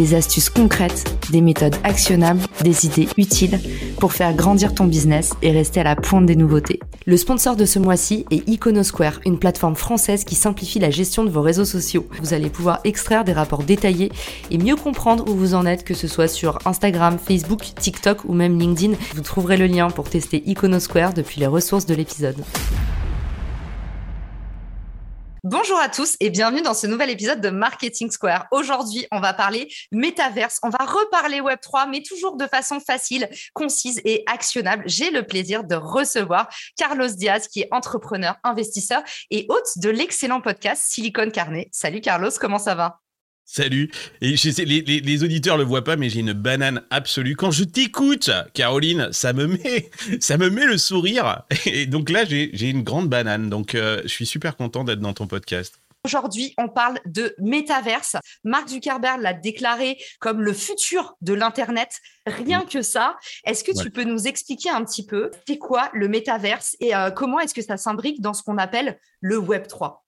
des astuces concrètes, des méthodes actionnables, des idées utiles pour faire grandir ton business et rester à la pointe des nouveautés. Le sponsor de ce mois-ci est Iconosquare, une plateforme française qui simplifie la gestion de vos réseaux sociaux. Vous allez pouvoir extraire des rapports détaillés et mieux comprendre où vous en êtes, que ce soit sur Instagram, Facebook, TikTok ou même LinkedIn. Vous trouverez le lien pour tester Iconosquare depuis les ressources de l'épisode. Bonjour à tous et bienvenue dans ce nouvel épisode de Marketing Square. Aujourd'hui, on va parler métaverse, on va reparler Web3, mais toujours de façon facile, concise et actionnable. J'ai le plaisir de recevoir Carlos Diaz, qui est entrepreneur, investisseur et hôte de l'excellent podcast Silicon Carnet. Salut Carlos, comment ça va? Salut. Et je sais, les, les, les, auditeurs le voient pas, mais j'ai une banane absolue. Quand je t'écoute, Caroline, ça me met, ça me met le sourire. Et donc là, j'ai une grande banane. Donc, euh, je suis super content d'être dans ton podcast. Aujourd'hui, on parle de métaverse. Mark Zuckerberg l'a déclaré comme le futur de l'Internet. Rien que ça. Est-ce que tu peux nous expliquer un petit peu c'est quoi le métaverse et euh, comment est-ce que ça s'imbrique dans ce qu'on appelle le Web 3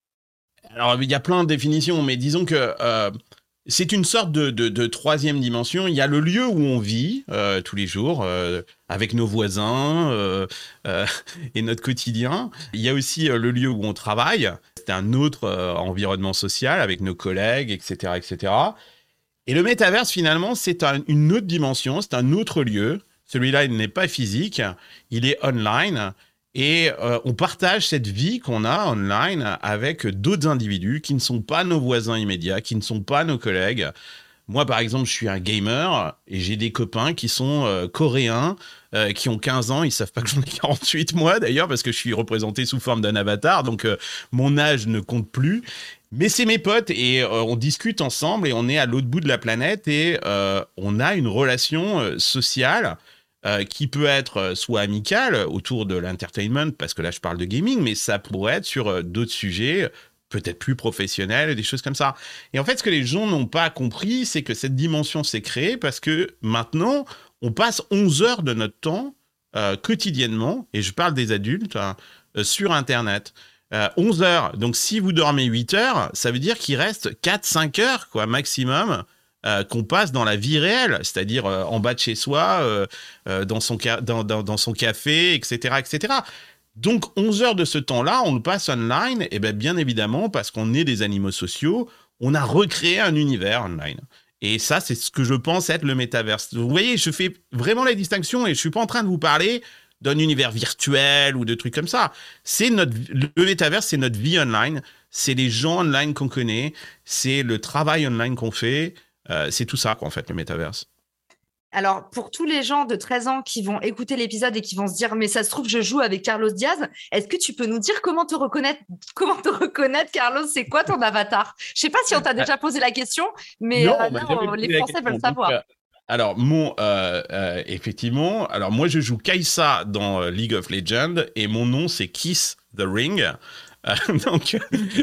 alors, il y a plein de définitions, mais disons que euh, c'est une sorte de, troisième dimension. Il y a le lieu où on vit euh, tous les jours, euh, avec nos voisins et notre quotidien. Il y a aussi le lieu où on travaille. C'est un autre environnement social avec nos collègues, etc., etc. Et le métaverse, finalement, c'est une autre dimension, c'est un autre lieu. Celui-là, il n'est pas physique, il est online. Et euh, on partage cette vie qu'on a online avec d'autres individus qui ne sont pas nos voisins immédiats, qui ne sont pas nos collègues. Moi, par exemple, je suis un gamer et j'ai des copains qui sont euh, coréens, euh, qui ont 15 ans. Ils savent pas que j'en ai 48, moi, d'ailleurs, parce que je suis représenté sous forme d'un avatar. Donc, mon âge ne compte plus. Mais c'est mes potes et on discute ensemble et on est à l'autre bout de la planète et on a une relation sociale euh, qui peut être euh, soit amical autour de l'entertainment, parce que là je parle de gaming, mais ça pourrait être sur euh, d'autres sujets peut-être plus professionnels, des choses comme ça. Et en fait, ce que les gens n'ont pas compris, c'est que cette dimension s'est créée parce que maintenant, on passe 11 heures de notre temps quotidiennement, et je parle des adultes, hein, sur Internet. 11 heures. Donc, si vous dormez 8 heures, ça veut dire qu'il reste 4-5 heures, quoi, maximum, euh, qu'on passe dans la vie réelle, c'est-à-dire euh, en bas de chez soi, euh, dans, son café, etc., etc. Donc 11 heures de ce temps-là, on le passe online, et bien, bien évidemment, parce qu'on est des animaux sociaux, on a recréé un univers online. Et ça, c'est ce que je pense être le métaverse. Vous voyez, je fais vraiment la distinction et je suis pas en train de vous parler d'un univers virtuel ou de trucs comme ça. C'est notre le métaverse, c'est notre vie online, c'est les gens online qu'on connaît, c'est le travail online qu'on fait, euh, c'est tout ça, quoi, en fait, le métaverse. Alors, pour tous les gens de 13 ans qui vont écouter l'épisode et qui vont se dire, mais ça se trouve, je joue avec Carlos Diaz, est-ce que tu peux nous dire comment te reconnaître, comment te reconnaître, Carlos? C'est quoi ton avatar? Je sais pas si on t'a déjà posé la question, mais euh, les Français veulent savoir. Euh, alors, mon, effectivement, alors moi, je joue Kaisa dans League of Legends et mon nom, c'est Kiss the Ring. donc,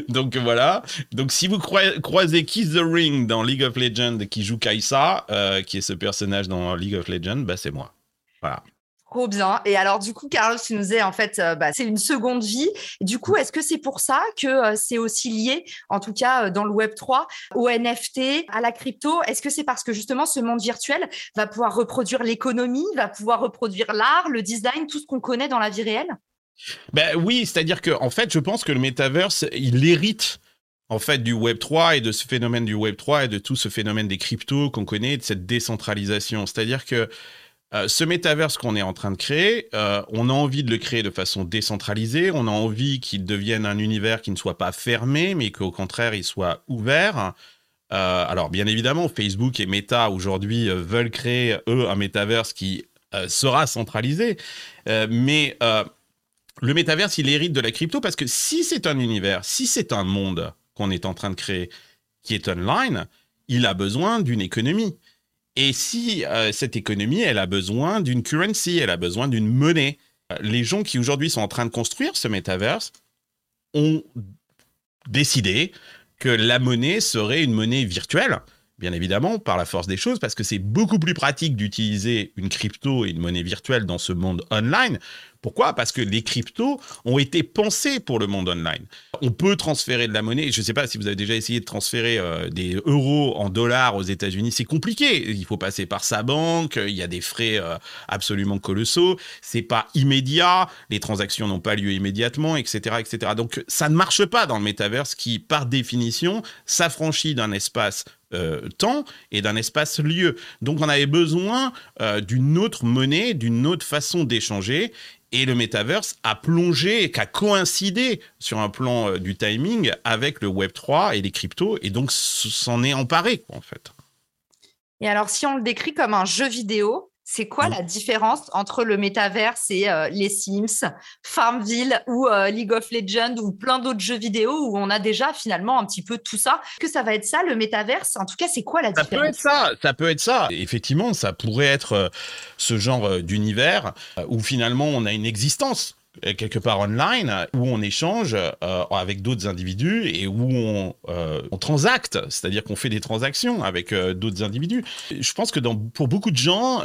donc voilà. Donc si vous croisez Kiss the Ring dans League of Legends qui joue Kaisa, euh, qui est ce personnage dans League of Legends, bah, c'est moi. Voilà. Trop bien. Et alors, du coup, Carlos, tu nous disais, en fait, euh, bah, c'est une seconde vie. du coup, est-ce que c'est pour ça que euh, c'est aussi lié, en tout cas dans le Web 3, au NFT, à la crypto? Est-ce que c'est parce que justement, ce monde virtuel va pouvoir reproduire l'économie, va pouvoir reproduire l'art, le design, tout ce qu'on connaît dans la vie réelle? Ben oui, c'est-à-dire que en fait, je pense que le metaverse, il hérite en fait du Web 3 et de ce phénomène du Web 3 et de tout ce phénomène des cryptos qu'on connaît, de cette décentralisation. C'est-à-dire que euh, ce métaverse qu'on est en train de créer, euh, on a envie de le créer de façon décentralisée, on a envie qu'il devienne un univers qui ne soit pas fermé, mais qu'au contraire, il soit ouvert. Euh, alors, bien évidemment, Facebook et Meta aujourd'hui veulent créer, eux, un métaverse qui sera centralisé. mais le métaverse, il hérite de la crypto parce que si c'est un univers, si c'est un monde qu'on est en train de créer qui est online, il a besoin d'une économie. Et si euh, cette économie, elle a besoin d'une currency, elle a besoin d'une monnaie. Les gens qui aujourd'hui sont en train de construire ce metaverse ont décidé que la monnaie serait une monnaie virtuelle bien évidemment, par la force des choses, parce que c'est beaucoup plus pratique d'utiliser une crypto et une monnaie virtuelle dans ce monde online. Pourquoi? Parce que les cryptos ont été pensés pour le monde online. On peut transférer de la monnaie. Je ne sais pas si vous avez déjà essayé de transférer euh, des euros en dollars aux États-Unis. C'est compliqué. Il faut passer par sa banque. Il y a des frais euh, absolument colossaux. C'est pas immédiat. Les transactions n'ont pas lieu immédiatement, etc., etc. Donc ça ne marche pas dans le métaverse qui, par définition, s'affranchit d'un espace euh, temps et d'un espace lieu. Donc on avait besoin euh, d'une autre monnaie, d'une autre façon d'échanger. Et le metaverse a plongé, a coïncidé sur un plan euh, du timing avec le Web 3 et les cryptos, et donc s'en est emparé, en fait. Et alors, si on le décrit comme un jeu vidéo, c'est quoi la différence entre le métaverse et euh, les Sims, Farmville ou euh, League of Legends ou plein d'autres jeux vidéo où on a déjà finalement un petit peu tout ça? Que ça va être ça, le métaverse? En tout cas, c'est quoi la différence Ça peut être ça, ça peut être ça. Effectivement, ça pourrait être euh, ce genre d'univers où finalement on a une existence quelque part online où on échange euh, avec d'autres individus et où on, euh, transacte, c'est-à-dire qu'on fait des transactions avec euh, d'autres individus. Je pense que pour beaucoup de gens,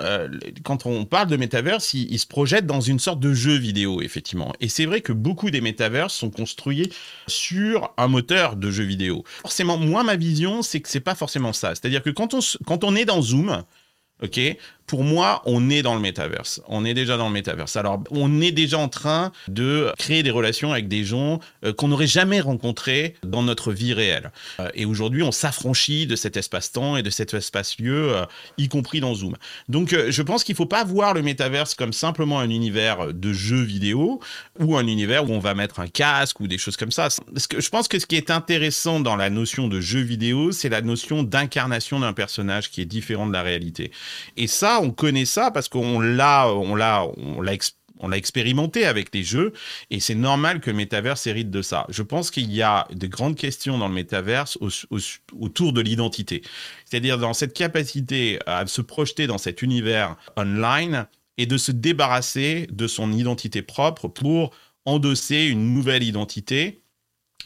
quand on parle de métaverse, ils, se projettent dans une sorte de jeu vidéo, effectivement. Et c'est vrai que beaucoup des métaverses sont construits sur un moteur de jeu vidéo. Forcément, moi, ma vision, c'est que c'est pas forcément ça. C'est-à-dire que quand on est dans Zoom, ok, pour moi, on est dans le métaverse. On est déjà dans le métaverse. Alors, on est déjà en train de créer des relations avec des gens euh, qu'on n'aurait jamais rencontrés dans notre vie réelle. Euh, et aujourd'hui, on s'affranchit de cet espace-temps et de cet espace-lieu, euh, y compris dans Zoom. Donc, je pense qu'il ne faut pas voir le métaverse comme simplement un univers de jeux vidéo ou un univers où on va mettre un casque ou des choses comme ça. Je pense que ce qui est intéressant dans la notion de jeu vidéo, c'est la notion d'incarnation d'un personnage qui est différent de la réalité. Et ça, on connaît ça parce qu'on l'a, on l'a, on l'a expérimenté avec les jeux et c'est normal que le métaverse hérite de ça. Je pense qu'il y a de grandes questions dans le métaverse autour de l'identité. C'est-à-dire dans cette capacité à se projeter dans cet univers online et de se débarrasser de son identité propre pour endosser une nouvelle identité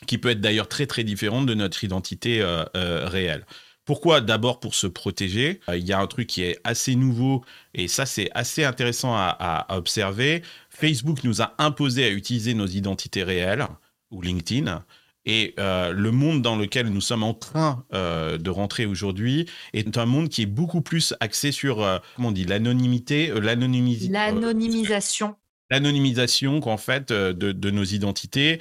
qui peut être d'ailleurs très très différente de notre identité euh, euh, réelle. Pourquoi D'abord pour se protéger? Euh, il y a un truc qui est assez nouveau et ça c'est assez intéressant à, observer. Facebook nous a imposé à utiliser nos identités réelles ou LinkedIn. Et euh, le monde dans lequel nous sommes en train euh, de rentrer aujourd'hui est un monde qui est beaucoup plus axé sur, comment on dit, l'anonymité, l'anonymisation. L'anonymisation, qu'en fait, de, de, nos identités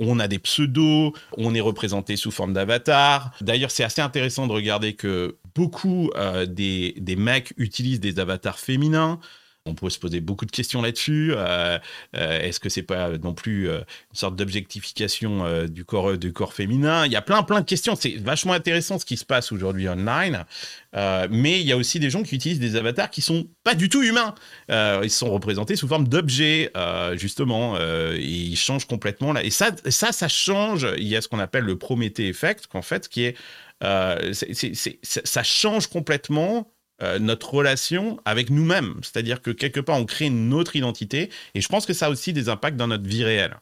on a des pseudos, on est représenté sous forme d'avatar. D'ailleurs, c'est assez intéressant de regarder que beaucoup euh, des, des mecs utilisent des avatars féminins. On peut se poser beaucoup de questions là-dessus. Euh, euh, est-ce que c'est pas non plus une sorte d'objectification du corps du corps féminin? Il y a plein plein de questions. C'est vachement intéressant ce qui se passe aujourd'hui online. mais il y a aussi des gens qui utilisent des avatars qui sont pas du tout humains. ils sont représentés sous forme d'objets justement. et ils changent complètement là. Et ça ça ça change. Il y a ce qu'on appelle le Prométhée effect, qu'en fait qui est ça change complètement euh, notre relation avec nous-mêmes. C'est-à-dire que quelque part, on crée une autre identité. Et je pense que ça a aussi des impacts dans notre vie réelle.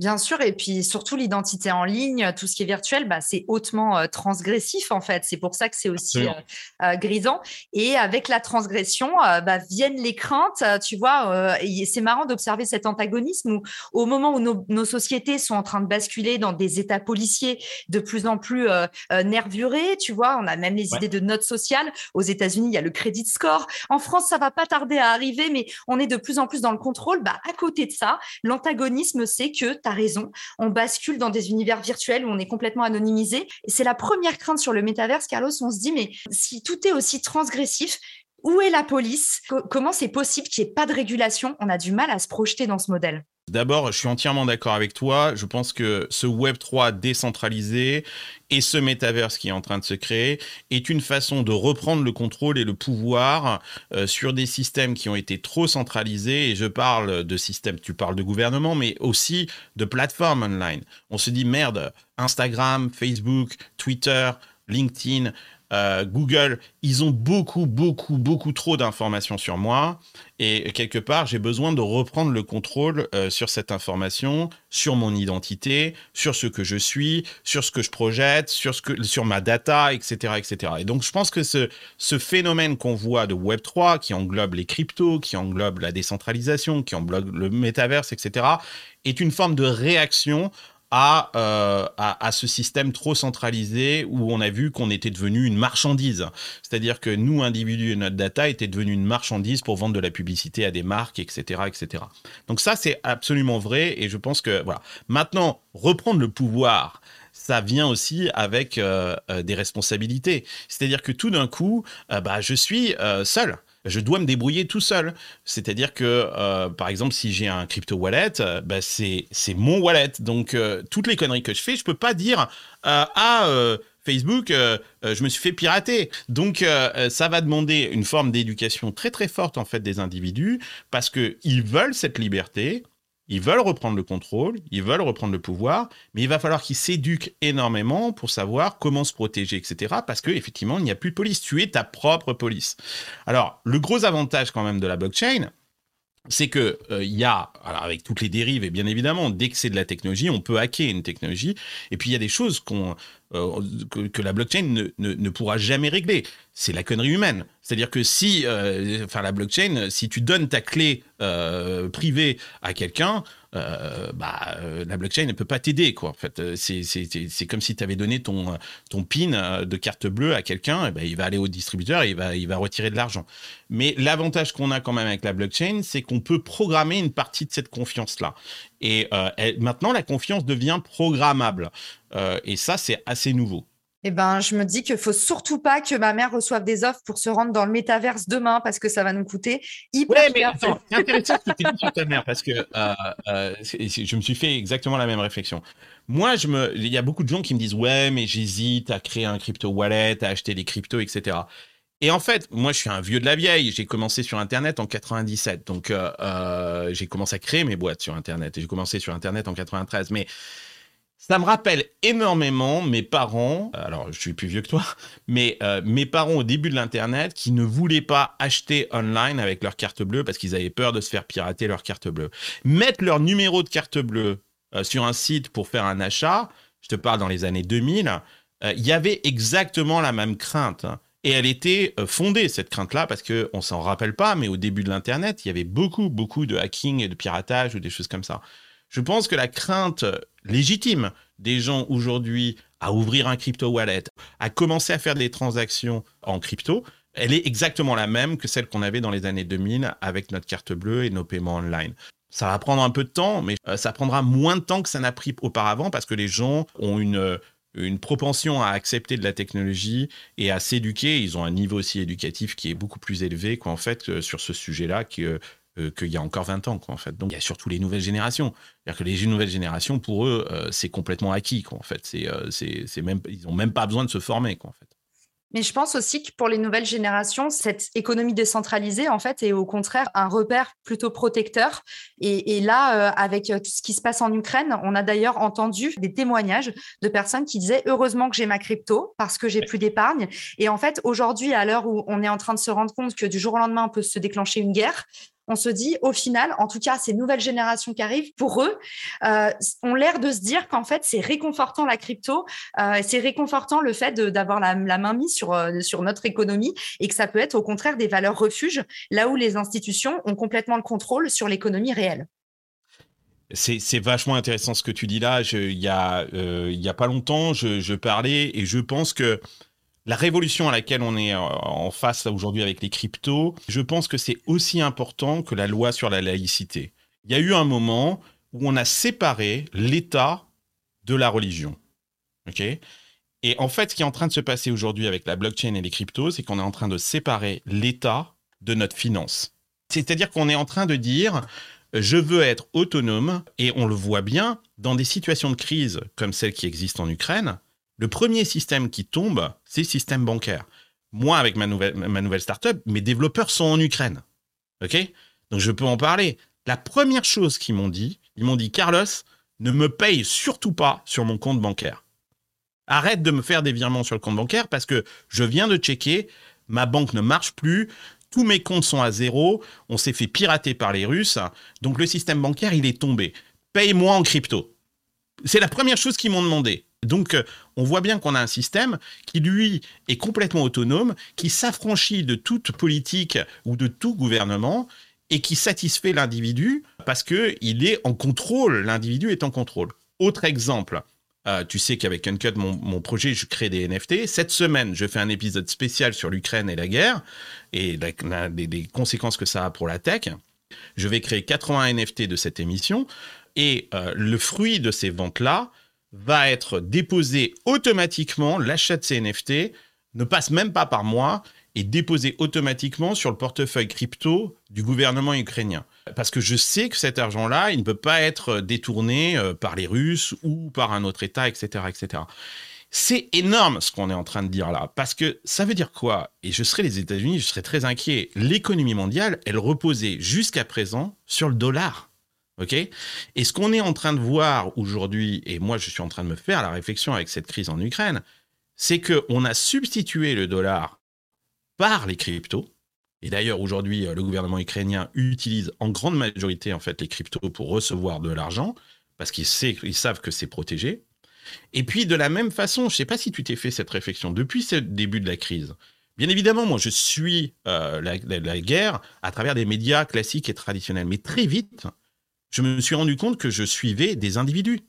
Bien sûr, et puis surtout l'identité en ligne, tout ce qui est virtuel, bah, c'est hautement euh, transgressif en fait. C'est pour ça que c'est aussi euh, euh, grisant. Et avec la transgression, bah, viennent les craintes. Tu vois, c'est marrant d'observer cet antagonisme où, au moment où nos, sociétés sont en train de basculer dans des états policiers de plus en plus nervurés, tu vois, on a même les idées de notes sociales. Aux États-Unis, il y a le credit score. En France, ça va pas tarder à arriver, mais on est de plus en plus dans le contrôle. Bah, à côté de ça, l'antagonisme, c'est que raison. On bascule dans des univers virtuels où on est complètement anonymisé. Et c'est la première crainte sur le métaverse, Carlos. On se dit, mais si tout est aussi transgressif, où est la police? Comment c'est possible qu'il n'y ait pas de régulation? On a du mal à se projeter dans ce modèle. D'abord, je suis entièrement d'accord avec toi. Je pense que ce Web 3 décentralisé et ce métaverse qui est en train de se créer est une façon de reprendre le contrôle et le pouvoir euh, sur des systèmes qui ont été trop centralisés. Et je parle de systèmes, tu parles de gouvernement, mais aussi de plateformes online. On se dit merde, Instagram, Facebook, Twitter, LinkedIn, euh, Google, ils ont beaucoup, beaucoup, beaucoup trop d'informations sur moi. Et quelque part, j'ai besoin de reprendre le contrôle euh, sur cette information, sur mon identité, sur ce que je suis, sur ce que je projette, sur, ce que, sur ma data, etc., etc. Et donc, je pense que ce, phénomène qu'on voit de Web3, qui englobe les cryptos, qui englobe la décentralisation, qui englobe le métaverse, etc., est une forme de réaction euh, à, à, ce système trop centralisé où on a vu qu'on était devenu une marchandise. C'est-à-dire que nous, individus et notre data, étaient devenus une marchandise pour vendre de la publicité à des marques, etc. etc. Donc ça, c'est absolument vrai et je pense que, voilà. Maintenant, reprendre le pouvoir, ça vient aussi avec euh, euh, des responsabilités. C'est-à-dire que tout d'un coup, bah, je suis seul je dois me débrouiller tout seul. C'est-à-dire que, euh, par exemple, si j'ai un crypto wallet, euh, bah, c'est mon wallet. Donc, euh, toutes les conneries que je fais, je peux pas dire ah Facebook, je me suis fait pirater. Donc, ça va demander une forme d'éducation très très forte en fait des individus parce que ils veulent cette liberté. Ils veulent reprendre le contrôle, ils veulent reprendre le pouvoir, mais il va falloir qu'ils s'éduquent énormément pour savoir comment se protéger, etc. Parce qu'effectivement, il n'y a plus de police. Tu es ta propre police. Alors, le gros avantage quand même de la blockchain, c'est que euh, il y a, avec toutes les dérives, et bien évidemment, dès que c'est de la technologie, on peut hacker une technologie. Et puis il y a des choses qu'on euh, que, la blockchain ne, ne, pourra jamais régler. C'est la connerie humaine. C'est-à-dire que si, euh, enfin la blockchain, si tu donnes ta clé euh, privée à quelqu'un, bah, la blockchain ne peut pas t'aider. En fait, c'est comme si tu avais donné ton, ton PIN de carte bleue à quelqu'un, et ben, il va aller au distributeur et il va, il va retirer de l'argent. Mais l'avantage qu'on a quand même avec la blockchain, c'est qu'on peut programmer une partie de cette confiance-là. Et maintenant, la confiance devient programmable. Euh, et ça, c'est assez nouveau. Eh ben, je me dis qu'il faut surtout pas que ma mère reçoive des offres pour se rendre dans le métaverse demain parce que ça va nous coûter hyper ouais, mais c'est intéressant ce que tu dis sur ta mère parce que euh, euh, je me suis fait exactement la même réflexion. Moi, je me, il y a beaucoup de gens qui me disent ouais, mais j'hésite à créer un crypto wallet, à acheter des cryptos, etc. Et en fait, moi, je suis un vieux de la vieille. J'ai commencé sur Internet en 97, donc j'ai commencé à créer mes boîtes sur Internet. J'ai commencé sur Internet en 93, mais ça me rappelle énormément mes parents, euh, alors je suis plus vieux que toi, mais euh, mes parents au début de l'Internet qui ne voulaient pas acheter online avec leur carte bleue parce qu'ils avaient peur de se faire pirater leur carte bleue. Mettre leur numéro de carte bleue euh, sur un site pour faire un achat, je te parle dans les années 2000, il y avait exactement la même crainte. Hein. Et elle était fondée, cette crainte-là, parce qu'on ne s'en rappelle pas, mais au début de l'Internet, il y avait beaucoup, beaucoup de hacking et de piratage ou des choses comme ça. Je pense que la crainte légitime des gens aujourd'hui à ouvrir un crypto wallet, à commencer à faire des transactions en crypto, elle est exactement la même que celle qu'on avait dans les années 2000 avec notre carte bleue et nos paiements online. Ça va prendre un peu de temps, mais euh, ça prendra moins de temps que ça n'a pris auparavant parce que les gens ont une, une propension à accepter de la technologie et à s'éduquer. Ils ont un niveau aussi éducatif qui est beaucoup plus élevé qu'en fait euh, sur ce sujet-là, euh, qu'il y a encore 20 ans, quoi, en fait. Donc, il y a surtout les nouvelles générations. C'est-à-dire que les nouvelles générations, pour eux, euh, c'est complètement acquis, quoi, en fait. C'est, euh, c'est, même, ils n'ont même pas besoin de se former, quoi, en fait. Mais je pense aussi que pour les nouvelles générations, cette économie décentralisée, en fait, est au contraire un repère plutôt protecteur. Et, là, avec tout ce qui se passe en Ukraine, on a d'ailleurs entendu des témoignages de personnes qui disaient heureusement que j'ai ma crypto parce que j'ai plus d'épargne. Et en fait, aujourd'hui, à l'heure où on est en train de se rendre compte que du jour au lendemain, on peut se déclencher une guerre, on se dit, au final, en tout cas, ces nouvelles générations qui arrivent, pour eux, euh, ont l'air de se dire qu'en fait, c'est réconfortant la crypto, euh, c'est réconfortant le fait d'avoir la, main mise sur, euh, sur notre économie et que ça peut être au contraire des valeurs refuges, là où les institutions ont complètement le contrôle sur l'économie réelle. C'est vachement intéressant ce que tu dis là. Il y, a, a pas longtemps, je, parlais et je pense que la révolution à laquelle on est euh, en face aujourd'hui avec les cryptos, je pense que c'est aussi important que la loi sur la laïcité. Il y a eu un moment où on a séparé l'État de la religion. Et en fait, ce qui est en train de se passer aujourd'hui avec la blockchain et les cryptos, c'est qu'on est en train de séparer l'État de notre finance. C'est-à-dire qu'on est en train de dire je veux être autonome et on le voit bien dans des situations de crise comme celle qui existe en Ukraine le premier système qui tombe, c'est le système bancaire. Moi, avec ma nouvelle, ma nouvelle startup, mes développeurs sont en Ukraine. OK? Donc, je peux en parler. La première chose qu'ils m'ont dit, ils m'ont dit Carlos, ne me paye surtout pas sur mon compte bancaire. Arrête de me faire des virements sur le compte bancaire parce que je viens de checker, ma banque ne marche plus, tous mes comptes sont à zéro, on s'est fait pirater par les Russes, donc le système bancaire, il est tombé. Paye-moi en crypto. C'est la première chose qu'ils m'ont demandé. Donc, euh, on voit bien qu'on a un système qui, lui, est complètement autonome, qui s'affranchit de toute politique ou de tout gouvernement et qui satisfait l'individu parce qu'il est en contrôle. L'individu est en contrôle. Autre exemple, euh, tu sais qu'avec Uncut, mon, projet, je crée des NFT. Cette semaine, je fais un épisode spécial sur l'Ukraine et la guerre et les, conséquences que ça a pour la tech. Je vais créer 80 NFT de cette émission et euh, le fruit de ces ventes-là, va être déposé automatiquement, l'achat de ces NFT ne passe même pas par moi, et déposé automatiquement sur le portefeuille crypto du gouvernement ukrainien. Parce que je sais que cet argent-là, il ne peut pas être détourné euh, par les Russes ou par un autre État, etc. etc. C'est énorme ce qu'on est en train de dire là, parce que ça veut dire quoi? Et je serais les États-Unis, je serais très inquiet. L'économie mondiale, elle reposait jusqu'à présent sur le dollar. OK? Et ce qu'on est en train de voir aujourd'hui, et moi je suis en train de me faire la réflexion avec cette crise en Ukraine, c'est qu'on a substitué le dollar par les cryptos. Et d'ailleurs, aujourd'hui, le gouvernement ukrainien utilise en grande majorité en fait les cryptos pour recevoir de l'argent, parce qu'ils savent que c'est protégé. Et puis, de la même façon, je ne sais pas si tu t'es fait cette réflexion, depuis ce début de la crise, bien évidemment, moi, je suis euh, la, guerre à travers des médias classiques et traditionnels. Mais très vite, je me suis rendu compte que je suivais des individus.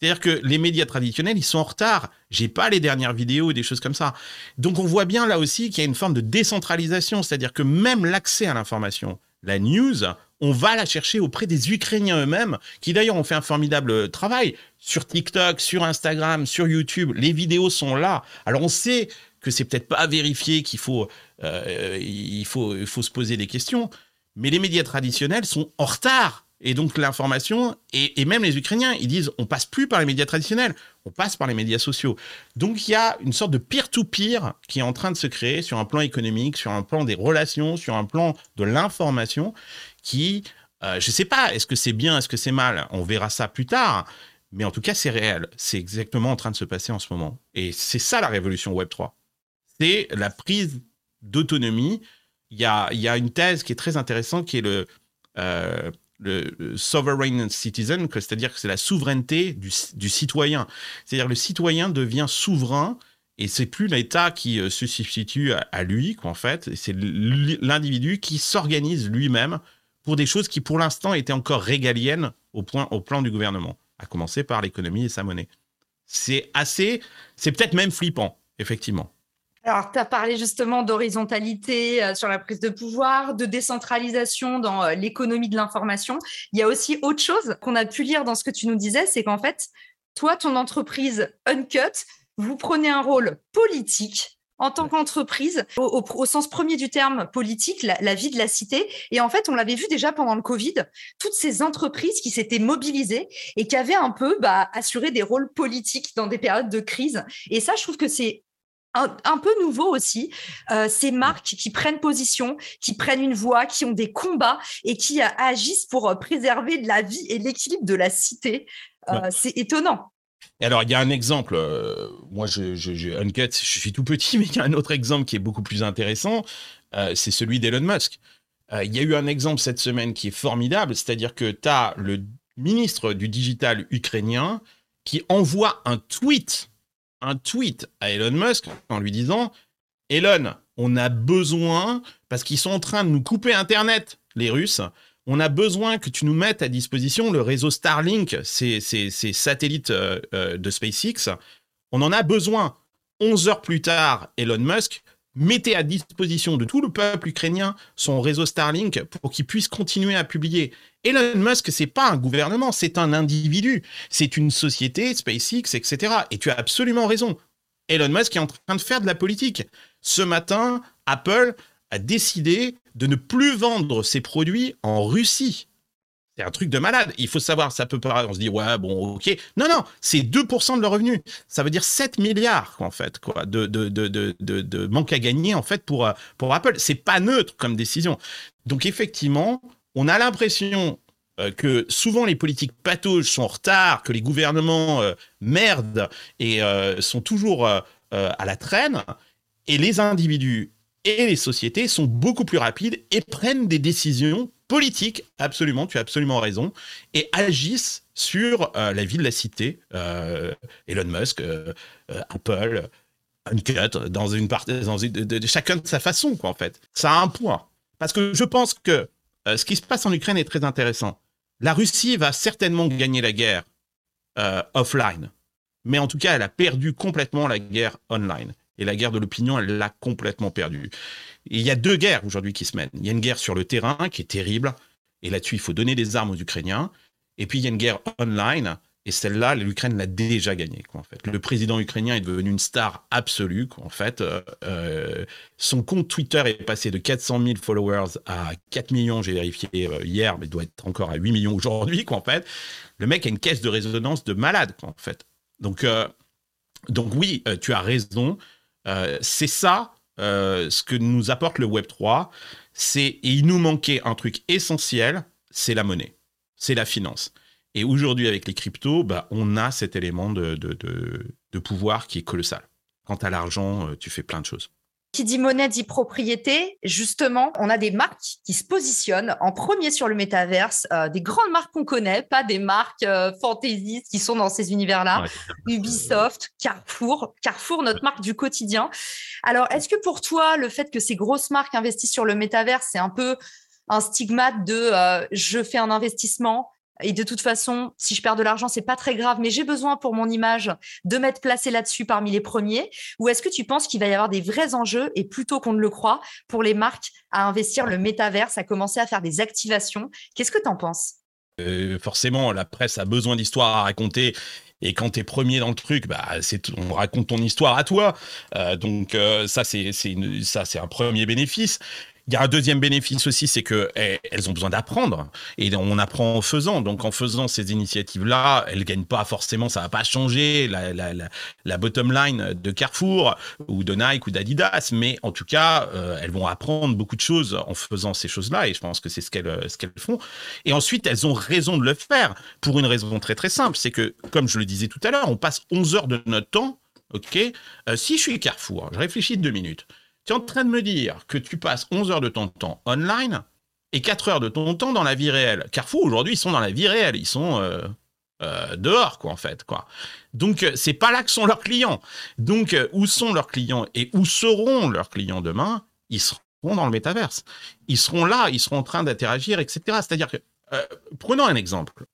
C'est-à-dire que les médias traditionnels, ils sont en retard. J'ai pas les dernières vidéos et des choses comme ça. Donc on voit bien là aussi qu'il y a une forme de décentralisation, c'est-à-dire que même l'accès à l'information, la news, on va la chercher auprès des Ukrainiens eux-mêmes, qui d'ailleurs ont fait un formidable travail sur TikTok, sur Instagram, sur YouTube. Les vidéos sont là. Alors on sait que c'est peut-être pas vérifié, qu'il faut, euh, il faut, il faut se poser des questions, mais les médias traditionnels sont en retard et donc l'information, et, même les Ukrainiens, ils disent on passe plus par les médias traditionnels, on passe par les médias sociaux. Donc il y a une sorte de peer-to-peer qui est en train de se créer sur un plan économique, sur un plan des relations, sur un plan de l'information, qui, euh, je ne sais pas, est-ce que c'est bien, est-ce que c'est mal, on verra ça plus tard, mais en tout cas c'est réel, c'est exactement en train de se passer en ce moment. Et c'est ça la révolution Web 3. C'est la prise d'autonomie. Il y a, y a, une thèse qui est très intéressante qui est le... Euh, le, sovereign citizen, c'est-à-dire que c'est la souveraineté du, citoyen. C'est-à-dire le citoyen devient souverain et c'est plus l'État qui euh, se substitue à, lui, qu'en fait, c'est l'individu qui s'organise lui-même pour des choses qui, pour l'instant, étaient encore régaliennes au, point, au plan du gouvernement, à commencer par l'économie et sa monnaie. C'est assez, c'est peut-être même flippant, effectivement. Alors, tu as parlé justement d'horizontalité euh, sur la prise de pouvoir, de décentralisation dans euh, l'économie de l'information. Il y a aussi autre chose qu'on a pu lire dans ce que tu nous disais, c'est qu'en fait, toi, ton entreprise Uncut, vous prenez un rôle politique en tant qu'entreprise, au, sens premier du terme politique, la, vie de la cité. Et en fait, on l'avait vu déjà pendant le Covid, toutes ces entreprises qui s'étaient mobilisées et qui avaient un peu bah, assuré des rôles politiques dans des périodes de crise. Et ça, je trouve que c'est un, peu nouveau aussi, euh, ces marques qui prennent position, qui prennent une voix, qui ont des combats et qui euh, agissent pour euh, préserver la vie et l'équilibre de la cité. C'est étonnant. Et alors, il y a un exemple, moi, je, je, je, Uncut, je suis tout petit, mais il y a un autre exemple qui est beaucoup plus intéressant, c'est celui d'Elon Musk. Il y a eu un exemple cette semaine qui est formidable, c'est-à-dire que tu as le ministre du digital ukrainien qui envoie un tweet un tweet à Elon Musk en lui disant Elon, on a besoin, parce qu'ils sont en train de nous couper Internet, les Russes, on a besoin que tu nous mettes à disposition le réseau Starlink, ces, satellites euh, euh, de SpaceX. On en a besoin. 11 heures plus tard, Elon Musk mettait à disposition de tout le peuple ukrainien son réseau Starlink pour qu'il puisse continuer à publier. Elon Musk, c'est pas un gouvernement, c'est un individu, c'est une société, SpaceX, etc. Et tu as absolument raison. Elon Musk est en train de faire de la politique. Ce matin, Apple a décidé de ne plus vendre ses produits en Russie. C'est un truc de malade. Il faut savoir, ça peut pas, on se dit, ouais, bon, ok. Non, non, c'est 2% de leurs revenus. Ça veut dire 7 milliards, en fait, quoi, de, de, de, de, manque à gagner, en fait, pour, pour Apple. C'est pas neutre comme décision. Donc, effectivement, on a l'impression que souvent les politiques patauges sont en retard, que les gouvernements merdent et sont toujours à la traîne, et les individus et les sociétés sont beaucoup plus rapides et prennent des décisions politiques, absolument, tu as absolument raison, et agissent sur euh, la vie de la cité. Euh, Elon Musk, euh, Apple, Uncut, dans une partie, dans une, de, chacun de sa façon, quoi, en fait. Ça a un point. Parce que je pense que ce qui se passe en Ukraine est très intéressant. La Russie va certainement gagner la guerre offline, mais en tout cas, elle a perdu complètement la guerre online. Et la guerre de l'opinion, elle l'a complètement perdue. il y a deux guerres aujourd'hui qui se mènent. Il y a une guerre sur le terrain qui est terrible. Et là-dessus, il faut donner des armes aux Ukrainiens. Et puis, il y a une guerre online. Et celle-là, l'Ukraine l'a déjà gagnée. en fait. Le président ukrainien est devenu une star absolue. en fait. Euh, euh, son compte Twitter est passé de 400 000 followers à 4 millions, j'ai vérifié euh, hier, mais il doit être encore à 8 millions aujourd'hui. en fait. Le mec a une caisse de résonance de malade. en fait. Donc, donc oui, tu as raison. Euh, c'est ça euh, ce que nous apporte le Web 3. C'est il nous manquait un truc essentiel, c'est la monnaie, c'est la finance. Et aujourd'hui, avec les cryptos, bah, on a cet élément de, de pouvoir qui est colossal. Quant à l'argent, euh, tu fais plein de choses. Qui dit monnaie dit propriété. Justement, on a des marques qui se positionnent en premier sur le métaverse, euh, des grandes marques qu'on connaît, pas des marques euh, fantaisistes qui sont dans ces univers-là. Ubisoft, Carrefour, Carrefour, notre marque du quotidien. Alors, est-ce que pour toi, le fait que ces grosses marques investissent sur le métaverse, c'est un peu un stigmate de euh, je fais un investissement, et de toute façon, si je perds de l'argent, c'est pas très grave, mais j'ai besoin pour mon image de m'être placé là-dessus parmi les premiers. Ou est-ce que tu penses qu'il va y avoir des vrais enjeux et plutôt qu'on ne le croit pour les marques à investir le métaverse, à commencer à faire des activations? Qu'est-ce que tu en penses? Euh, Forcément, la presse a besoin d'histoires à raconter. Et quand tu es premier dans le truc, bah, on raconte ton histoire à toi. Euh, donc euh, ça, c'est un premier bénéfice. Il y a un deuxième bénéfice aussi, c'est qu'elles eh, ont besoin d'apprendre. Et on apprend en faisant. Donc, en faisant ces initiatives-là, elles ne gagnent pas forcément, ça va pas changer la, bottom line de Carrefour ou de Nike ou d'Adidas. Mais en tout cas, euh, elles vont apprendre beaucoup de choses en faisant ces choses-là. Et je pense que c'est ce qu'elles ce qu'elles font. Et ensuite, elles ont raison de le faire pour une raison très, très simple. C'est que, comme je le disais tout à l'heure, on passe 11 heures de notre temps. OK euh, Si je suis Carrefour, je réfléchis deux minutes tu es en train de me dire que tu passes 11 heures de ton temps online et 4 heures de ton temps dans la vie réelle. Carrefour, aujourd'hui, ils sont dans la vie réelle. Ils sont euh, euh, dehors, quoi, en fait. Quoi. Donc, euh, c'est pas là que sont leurs clients. Donc, où sont leurs clients et où seront leurs clients demain? Ils seront dans le métaverse. Ils seront là, ils seront en train d'interagir, etc. C'est-à-dire que, prenons un exemple.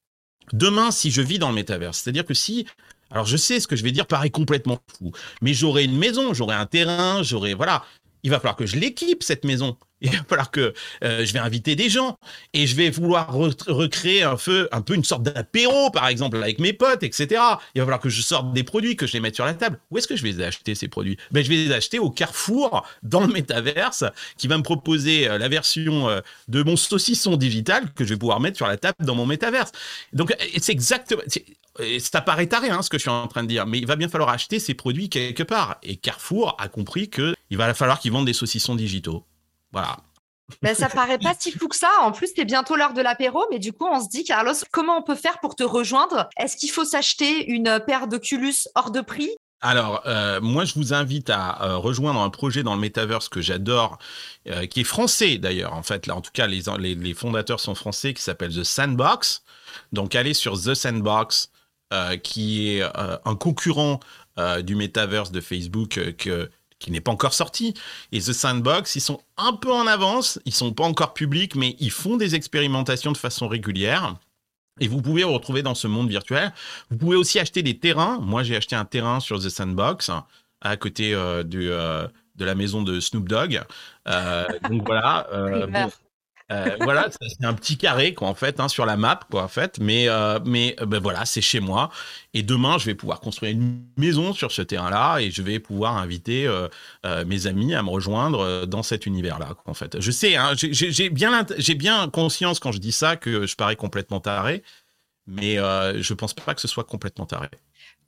Demain, si je vis dans le métaverse, c'est-à-dire que si alors je sais ce que je vais dire paraît complètement fou, mais j'aurai une maison, j'aurai un terrain, j'aurai voilà, il va falloir que je l'équipe cette maison. Il va falloir que euh, je vais inviter des gens et je vais vouloir recréer un, feu, un peu une sorte d'apéro, par exemple, avec mes potes, etc. Il va falloir que je sorte des produits, que je les mette sur la table. Où est-ce que je vais les acheter, ces produits? Ben, Je vais les acheter au Carrefour, dans le métaverse, qui va me proposer euh, la version euh, de mon saucisson digital que je vais pouvoir mettre sur la table dans mon métaverse. Donc, c'est exactement ça paraît taré hein, ce que je suis en train de dire, mais il va bien falloir acheter ces produits quelque part. Et Carrefour a compris qu'il va falloir qu'ils vendent des saucissons digitaux. Voilà. Ben, ça paraît pas si fou que ça. En plus, c'est bientôt l'heure de l'apéro, mais du coup, on se dit, Carlos, comment on peut faire pour te rejoindre? Est-ce qu'il faut s'acheter une paire d'Oculus hors de prix? Alors, euh, moi, je vous invite à euh, rejoindre un projet dans le Metaverse que j'adore, euh, qui est français d'ailleurs. En fait, là, en tout cas, les, les, les fondateurs sont français, qui s'appelle The Sandbox. Donc, allez sur The Sandbox. Qui est un concurrent du metaverse de Facebook qui n'est pas encore sorti. Et The Sandbox, ils sont un peu en avance, ils sont pas encore publics, mais ils font des expérimentations de façon régulière. Et vous pouvez vous retrouver dans ce monde virtuel. Vous pouvez aussi acheter des terrains. Moi, j'ai acheté un terrain sur The Sandbox à côté de la maison de Snoop Dogg. donc voilà. Euh, voilà, c'est un petit carré quoi en fait hein, sur la map quoi en fait, mais euh, mais euh, ben, voilà, c'est chez moi. Et demain je vais pouvoir construire une maison sur ce terrain-là et je vais pouvoir inviter mes amis à me rejoindre dans cet univers-là en fait. Je sais, hein, j'ai bien j'ai bien conscience quand je dis ça que je parais complètement taré, mais euh, je pense pas que ce soit complètement taré.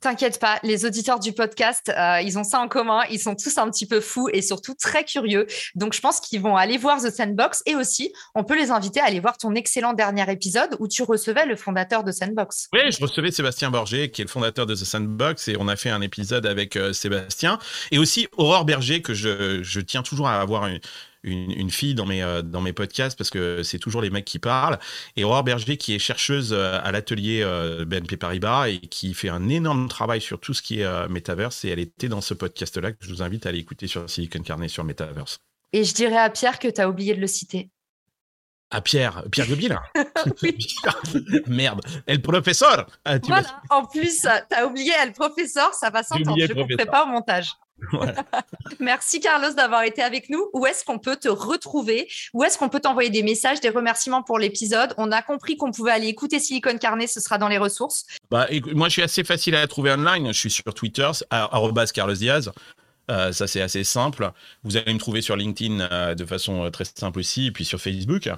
T'inquiète pas, les auditeurs du podcast, euh, ils ont ça en commun. Ils sont tous un petit peu fous et surtout très curieux. Donc, je pense qu'ils vont aller voir The Sandbox et aussi, on peut les inviter à aller voir ton excellent dernier épisode où tu recevais le fondateur de Sandbox. Oui, je recevais Sébastien Borger, qui est le fondateur de The Sandbox, et on a fait un épisode avec euh, Sébastien et aussi Aurore Berger, que je, je tiens toujours à avoir une, une, fille dans mes, euh, dans mes podcasts parce que c'est toujours les mecs qui parlent. Et Aurore Berger, qui est chercheuse euh, à l'atelier euh, BNP Paribas et qui fait un énorme travail sur tout ce qui est Metaverse. Et elle était dans ce podcast-là que je vous invite à aller écouter sur Silicon Carnet sur Metaverse. Et je dirais à Pierre que tu as oublié de le citer. À Pierre, Pierre Gobil Merde, le professeur ah, Voilà, en plus, tu as oublié le professeur, ça va s'entendre, je ne ferai pas au montage. Merci Carlos d'avoir été avec nous. Où est-ce qu'on peut te retrouver? Où est-ce qu'on peut t'envoyer des messages, des remerciements pour l'épisode? On a compris qu'on pouvait aller écouter Silicon Carnet, ce sera dans les ressources. Bah, moi, je suis assez facile à trouver online. Je suis sur Twitter, Carlos Diaz. Euh, ça, c'est assez simple. Vous allez me trouver sur LinkedIn euh, de façon euh, très simple aussi, et puis sur Facebook.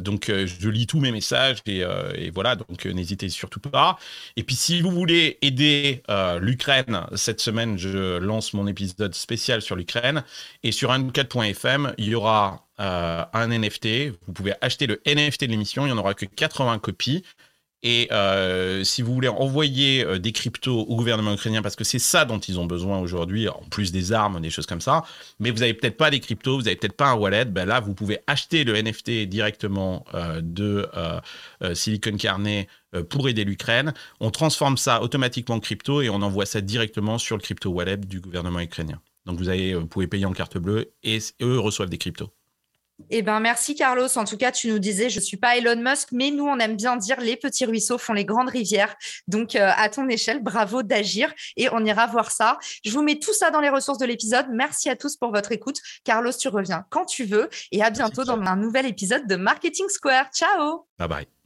donc, je lis tous mes messages et, voilà, donc n'hésitez surtout pas. Et puis, si vous voulez aider l'Ukraine, cette semaine, je lance mon épisode spécial sur l'Ukraine. Et sur 1.4.fm, il y aura un NFT. Vous pouvez acheter le NFT de l'émission. Il n'y en aura que 80 copies. Et euh, si vous voulez envoyer euh, des cryptos au gouvernement ukrainien, parce que c'est ça dont ils ont besoin aujourd'hui, en plus des armes, des choses comme ça, mais vous n'avez peut-être pas des cryptos, vous n'avez peut-être pas un wallet, ben là, vous pouvez acheter le NFT directement euh, de Silicon Carnet pour aider l'Ukraine. On transforme ça automatiquement en crypto et on envoie ça directement sur le crypto wallet du gouvernement ukrainien. Donc vous, vous pouvez payer en carte bleue et eux reçoivent des cryptos. Eh ben, merci Carlos. En tout cas, tu nous disais, je suis pas Elon Musk, mais nous, on aime bien dire les petits ruisseaux font les grandes rivières. Donc, euh, à ton échelle, bravo d'agir et on ira voir ça. Je vous mets tout ça dans les ressources de l'épisode. Merci à tous pour votre écoute. Carlos, tu reviens quand tu veux et à bientôt dans un nouvel épisode de Marketing Square. Ciao. Bye bye.